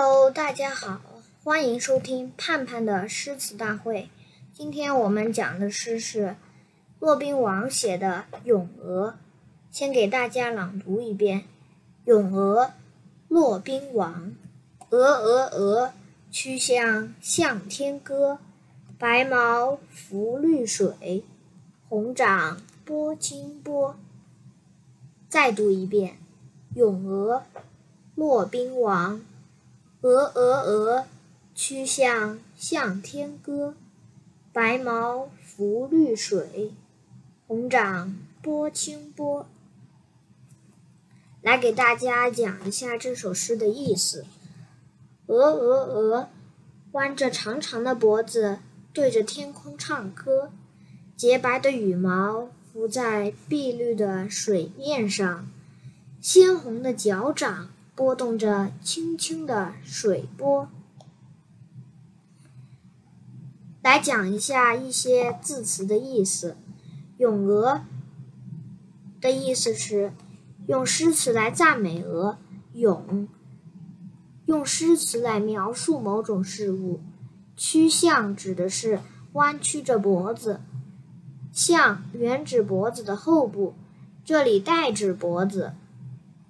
Hello，大家好，欢迎收听盼盼的诗词大会。今天我们讲的诗是骆宾王写的《咏鹅》，先给大家朗读一遍《咏鹅》。骆宾王，鹅鹅鹅，曲项向天歌。白毛浮绿水，红掌拨清波。再读一遍《咏鹅》，骆宾王。鹅鹅鹅，曲项向天歌。白毛浮绿水，红掌拨清波。来给大家讲一下这首诗的意思。鹅鹅鹅，弯着长长的脖子，对着天空唱歌。洁白的羽毛浮在碧绿的水面上，鲜红的脚掌。拨动着轻轻的水波。来讲一下一些字词的意思。咏鹅的意思是用诗词来赞美鹅。咏，用诗词来描述某种事物。曲项指的是弯曲着脖子。项，原指脖子的后部，这里代指脖子。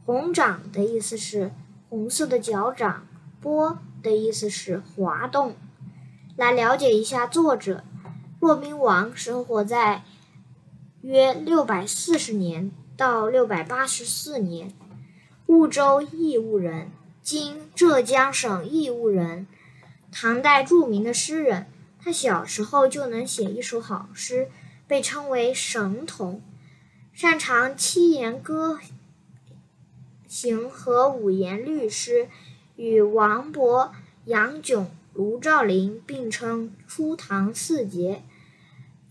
红掌的意思是红色的脚掌，波的意思是滑动。来了解一下作者，骆宾王生活在约六百四十年到六百八十四年，婺州义乌人，今浙江省义乌人，唐代著名的诗人。他小时候就能写一首好诗，被称为神童，擅长七言歌。行和五言律诗，与王勃、杨炯、卢照邻并称初唐四杰。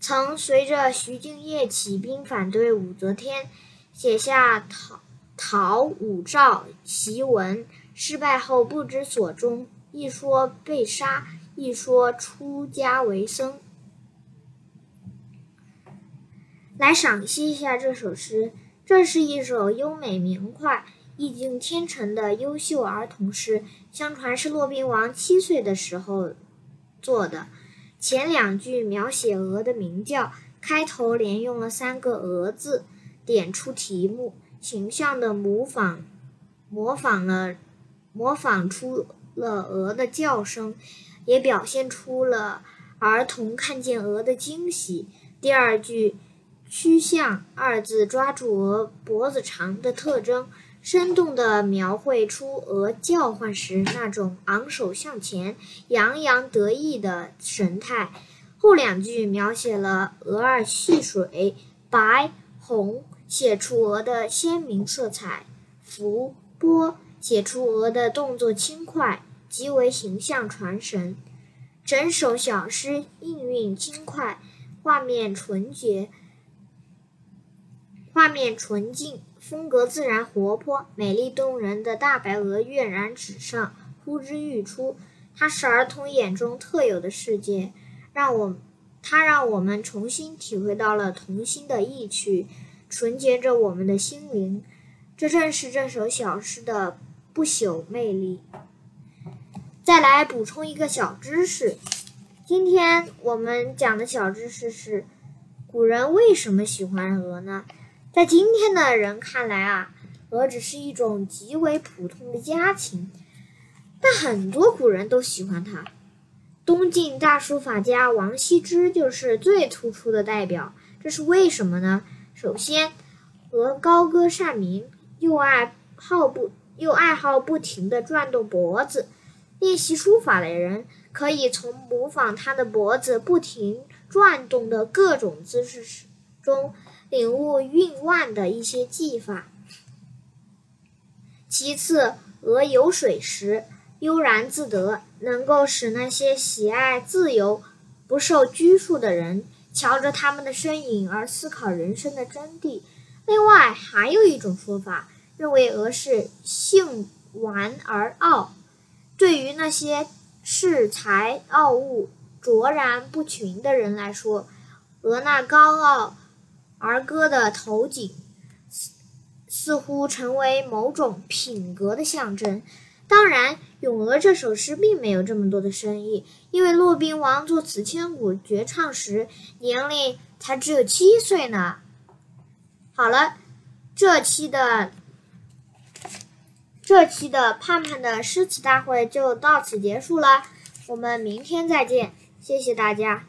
曾随着徐敬业起兵反对武则天，写下《讨讨武曌檄文》，失败后不知所终，一说被杀，一说出家为僧。来赏析一下这首诗，这是一首优美明快。意境天成的优秀儿童诗，相传是骆宾王七岁的时候做的。前两句描写鹅的鸣叫，开头连用了三个“鹅”字，点出题目，形象的模仿模仿了模仿出了鹅的叫声，也表现出了儿童看见鹅的惊喜。第二句“曲项”二字抓住鹅脖子长的特征。生动地描绘出鹅叫唤时那种昂首向前、洋洋得意的神态。后两句描写了鹅儿戏水，白、红写出鹅的鲜明色彩，浮、波写出鹅的动作轻快，极为形象传神。整首小诗韵韵轻快，画面纯洁，画面纯净。风格自然活泼、美丽动人的大白鹅跃然纸上，呼之欲出。它是儿童眼中特有的世界，让我它让我们重新体会到了童心的意趣，纯洁着我们的心灵。这正是这首小诗的不朽魅力。再来补充一个小知识，今天我们讲的小知识是：古人为什么喜欢鹅呢？在今天的人看来啊，鹅只是一种极为普通的家禽，但很多古人都喜欢它。东晋大书法家王羲之就是最突出的代表。这是为什么呢？首先，鹅高歌善鸣，又爱好不又爱好不停地转动脖子。练习书法的人可以从模仿它的脖子不停转动的各种姿势时中。领悟韵腕的一些技法。其次，鹅游水时悠然自得，能够使那些喜爱自由、不受拘束的人瞧着他们的身影而思考人生的真谛。另外，还有一种说法，认为鹅是性顽而傲。对于那些恃才傲物、卓然不群的人来说，鹅那高傲。儿歌的头颈似似乎成为某种品格的象征，当然，《咏鹅》这首诗并没有这么多的深意，因为骆宾王作此千古绝唱时年龄才只有七岁呢。好了，这期的这期的盼盼的诗词大会就到此结束了，我们明天再见，谢谢大家。